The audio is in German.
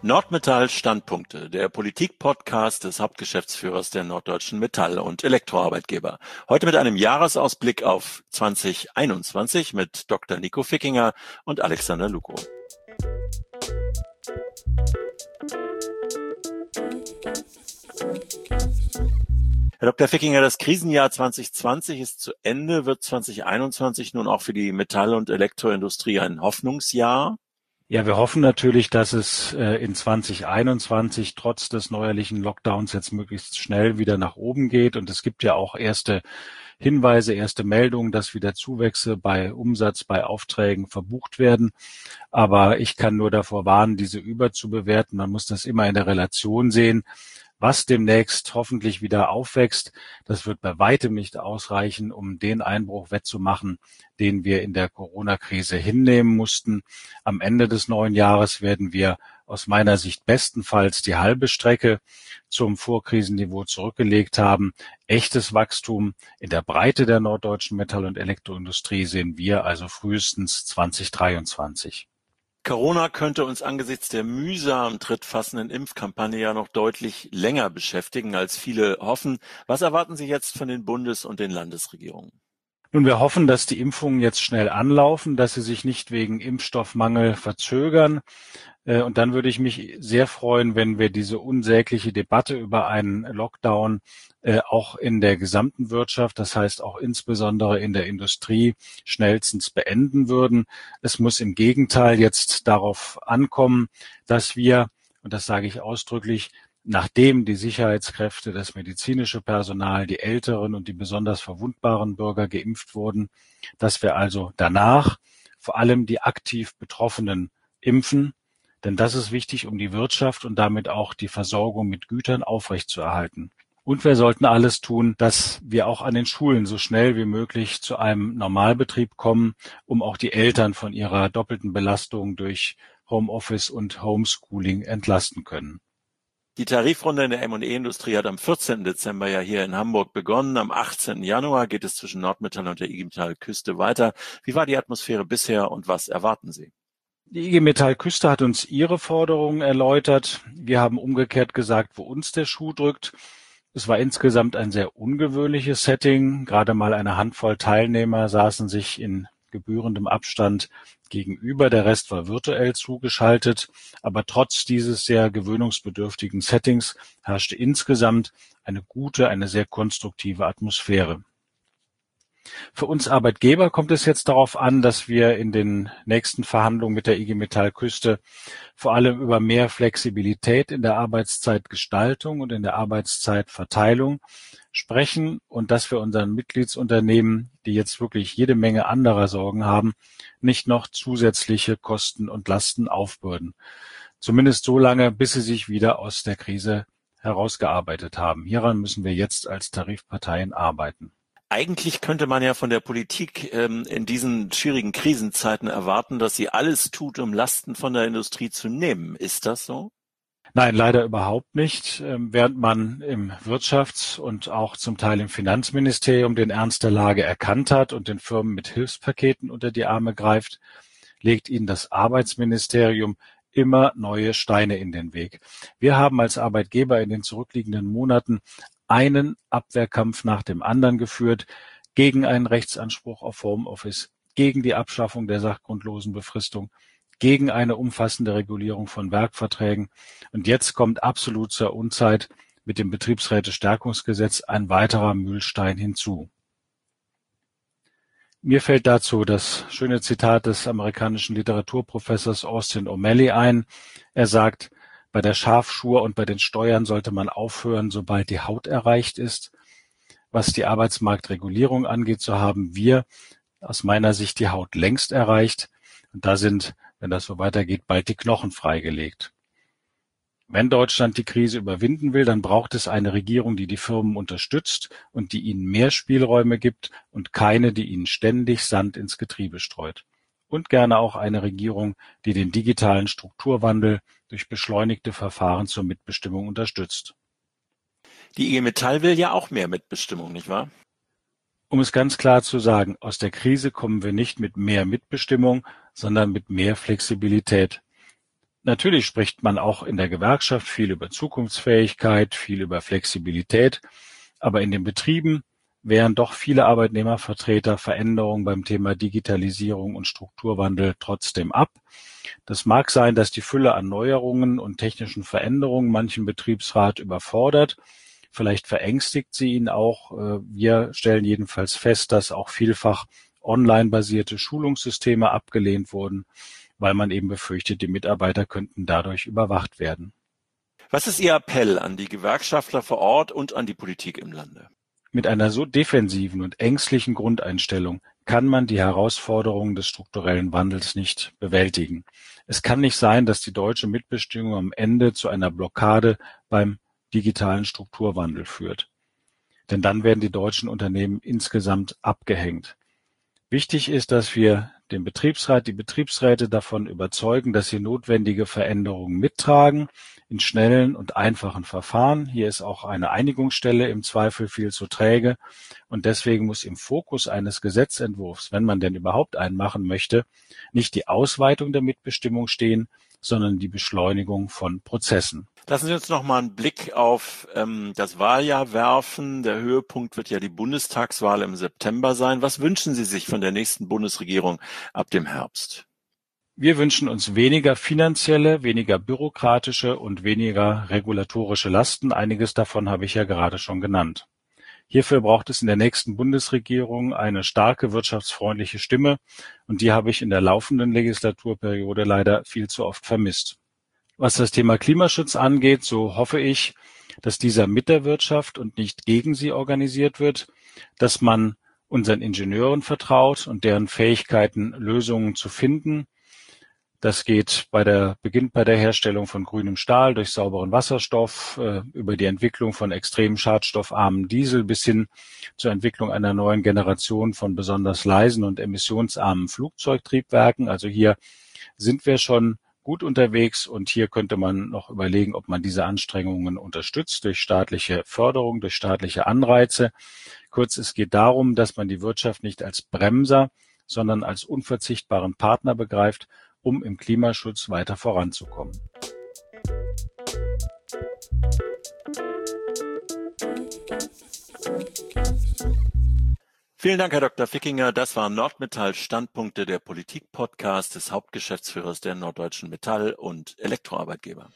Nordmetall Standpunkte, der Politik-Podcast des Hauptgeschäftsführers der Norddeutschen Metall- und Elektroarbeitgeber. Heute mit einem Jahresausblick auf 2021 mit Dr. Nico Fickinger und Alexander Luko. Herr Dr. Fickinger, das Krisenjahr 2020 ist zu Ende. Wird 2021 nun auch für die Metall- und Elektroindustrie ein Hoffnungsjahr? Ja, wir hoffen natürlich, dass es äh, in 2021 trotz des neuerlichen Lockdowns jetzt möglichst schnell wieder nach oben geht. Und es gibt ja auch erste Hinweise, erste Meldungen, dass wieder Zuwächse bei Umsatz, bei Aufträgen verbucht werden. Aber ich kann nur davor warnen, diese überzubewerten. Man muss das immer in der Relation sehen was demnächst hoffentlich wieder aufwächst, das wird bei weitem nicht ausreichen, um den Einbruch wettzumachen, den wir in der Corona-Krise hinnehmen mussten. Am Ende des neuen Jahres werden wir aus meiner Sicht bestenfalls die halbe Strecke zum Vorkrisenniveau zurückgelegt haben. Echtes Wachstum in der Breite der norddeutschen Metall- und Elektroindustrie sehen wir also frühestens 2023. Corona könnte uns angesichts der mühsam trittfassenden Impfkampagne ja noch deutlich länger beschäftigen, als viele hoffen. Was erwarten Sie jetzt von den Bundes- und den Landesregierungen? Nun, wir hoffen, dass die Impfungen jetzt schnell anlaufen, dass sie sich nicht wegen Impfstoffmangel verzögern. Äh, und dann würde ich mich sehr freuen, wenn wir diese unsägliche Debatte über einen Lockdown äh, auch in der gesamten Wirtschaft, das heißt auch insbesondere in der Industrie, schnellstens beenden würden. Es muss im Gegenteil jetzt darauf ankommen, dass wir, und das sage ich ausdrücklich, nachdem die Sicherheitskräfte, das medizinische Personal, die älteren und die besonders verwundbaren Bürger geimpft wurden, dass wir also danach vor allem die aktiv Betroffenen impfen, denn das ist wichtig, um die Wirtschaft und damit auch die Versorgung mit Gütern aufrechtzuerhalten. Und wir sollten alles tun, dass wir auch an den Schulen so schnell wie möglich zu einem Normalbetrieb kommen, um auch die Eltern von ihrer doppelten Belastung durch Homeoffice und Homeschooling entlasten können. Die Tarifrunde in der M&E-Industrie hat am 14. Dezember ja hier in Hamburg begonnen. Am 18. Januar geht es zwischen Nordmetall und der IG Metall Küste weiter. Wie war die Atmosphäre bisher und was erwarten Sie? Die IG Metall Küste hat uns ihre Forderungen erläutert. Wir haben umgekehrt gesagt, wo uns der Schuh drückt. Es war insgesamt ein sehr ungewöhnliches Setting. Gerade mal eine Handvoll Teilnehmer saßen sich in gebührendem Abstand gegenüber, der Rest war virtuell zugeschaltet, aber trotz dieses sehr gewöhnungsbedürftigen Settings herrschte insgesamt eine gute, eine sehr konstruktive Atmosphäre. Für uns Arbeitgeber kommt es jetzt darauf an, dass wir in den nächsten Verhandlungen mit der IG Metall Küste vor allem über mehr Flexibilität in der Arbeitszeitgestaltung und in der Arbeitszeitverteilung sprechen und dass wir unseren Mitgliedsunternehmen, die jetzt wirklich jede Menge anderer Sorgen haben, nicht noch zusätzliche Kosten und Lasten aufbürden. Zumindest so lange, bis sie sich wieder aus der Krise herausgearbeitet haben. Hieran müssen wir jetzt als Tarifparteien arbeiten. Eigentlich könnte man ja von der Politik ähm, in diesen schwierigen Krisenzeiten erwarten, dass sie alles tut, um Lasten von der Industrie zu nehmen. Ist das so? Nein, leider überhaupt nicht. Ähm, während man im Wirtschafts- und auch zum Teil im Finanzministerium den Ernst der Lage erkannt hat und den Firmen mit Hilfspaketen unter die Arme greift, legt ihnen das Arbeitsministerium immer neue Steine in den Weg. Wir haben als Arbeitgeber in den zurückliegenden Monaten einen Abwehrkampf nach dem anderen geführt gegen einen Rechtsanspruch auf Homeoffice, gegen die Abschaffung der sachgrundlosen Befristung, gegen eine umfassende Regulierung von Werkverträgen. Und jetzt kommt absolut zur Unzeit mit dem Betriebsrätestärkungsgesetz ein weiterer Mühlstein hinzu. Mir fällt dazu das schöne Zitat des amerikanischen Literaturprofessors Austin O'Malley ein. Er sagt, bei der Schafschur und bei den Steuern sollte man aufhören, sobald die Haut erreicht ist. Was die Arbeitsmarktregulierung angeht, so haben wir aus meiner Sicht die Haut längst erreicht. Und da sind wenn das so weitergeht, bald die Knochen freigelegt. Wenn Deutschland die Krise überwinden will, dann braucht es eine Regierung, die die Firmen unterstützt und die ihnen mehr Spielräume gibt und keine, die ihnen ständig Sand ins Getriebe streut. Und gerne auch eine Regierung, die den digitalen Strukturwandel durch beschleunigte Verfahren zur Mitbestimmung unterstützt. Die IG Metall will ja auch mehr Mitbestimmung, nicht wahr? Um es ganz klar zu sagen, aus der Krise kommen wir nicht mit mehr Mitbestimmung, sondern mit mehr Flexibilität. Natürlich spricht man auch in der Gewerkschaft viel über Zukunftsfähigkeit, viel über Flexibilität, aber in den Betrieben wehren doch viele Arbeitnehmervertreter Veränderungen beim Thema Digitalisierung und Strukturwandel trotzdem ab. Das mag sein, dass die Fülle an Neuerungen und technischen Veränderungen manchen Betriebsrat überfordert. Vielleicht verängstigt sie ihn auch. Äh, wir stellen jedenfalls fest, dass auch vielfach online-basierte Schulungssysteme abgelehnt wurden, weil man eben befürchtet, die Mitarbeiter könnten dadurch überwacht werden. Was ist Ihr Appell an die Gewerkschaftler vor Ort und an die Politik im Lande? Mit einer so defensiven und ängstlichen Grundeinstellung kann man die Herausforderungen des strukturellen Wandels nicht bewältigen. Es kann nicht sein, dass die deutsche Mitbestimmung am Ende zu einer Blockade beim digitalen Strukturwandel führt. Denn dann werden die deutschen Unternehmen insgesamt abgehängt. Wichtig ist, dass wir den Betriebsrat, die Betriebsräte davon überzeugen, dass sie notwendige Veränderungen mittragen in schnellen und einfachen Verfahren. Hier ist auch eine Einigungsstelle im Zweifel viel zu träge und deswegen muss im Fokus eines Gesetzentwurfs, wenn man denn überhaupt einen machen möchte, nicht die Ausweitung der Mitbestimmung stehen, sondern die Beschleunigung von Prozessen. Lassen Sie uns noch mal einen Blick auf ähm, das Wahljahr werfen. Der Höhepunkt wird ja die Bundestagswahl im September sein. Was wünschen Sie sich von der nächsten Bundesregierung ab dem Herbst? Wir wünschen uns weniger finanzielle, weniger bürokratische und weniger regulatorische Lasten. Einiges davon habe ich ja gerade schon genannt. Hierfür braucht es in der nächsten Bundesregierung eine starke wirtschaftsfreundliche Stimme, und die habe ich in der laufenden Legislaturperiode leider viel zu oft vermisst. Was das Thema Klimaschutz angeht, so hoffe ich, dass dieser mit der Wirtschaft und nicht gegen sie organisiert wird, dass man unseren Ingenieuren vertraut und deren Fähigkeiten, Lösungen zu finden. Das geht bei der, beginnt bei der Herstellung von grünem Stahl durch sauberen Wasserstoff, äh, über die Entwicklung von extrem schadstoffarmen Diesel bis hin zur Entwicklung einer neuen Generation von besonders leisen und emissionsarmen Flugzeugtriebwerken. Also hier sind wir schon gut unterwegs und hier könnte man noch überlegen, ob man diese Anstrengungen unterstützt durch staatliche Förderung, durch staatliche Anreize. Kurz, es geht darum, dass man die Wirtschaft nicht als Bremser, sondern als unverzichtbaren Partner begreift, um im Klimaschutz weiter voranzukommen. Vielen Dank, Herr Dr. Fickinger. Das waren Nordmetall Standpunkte der Politik-Podcast des Hauptgeschäftsführers der Norddeutschen Metall- und Elektroarbeitgeber.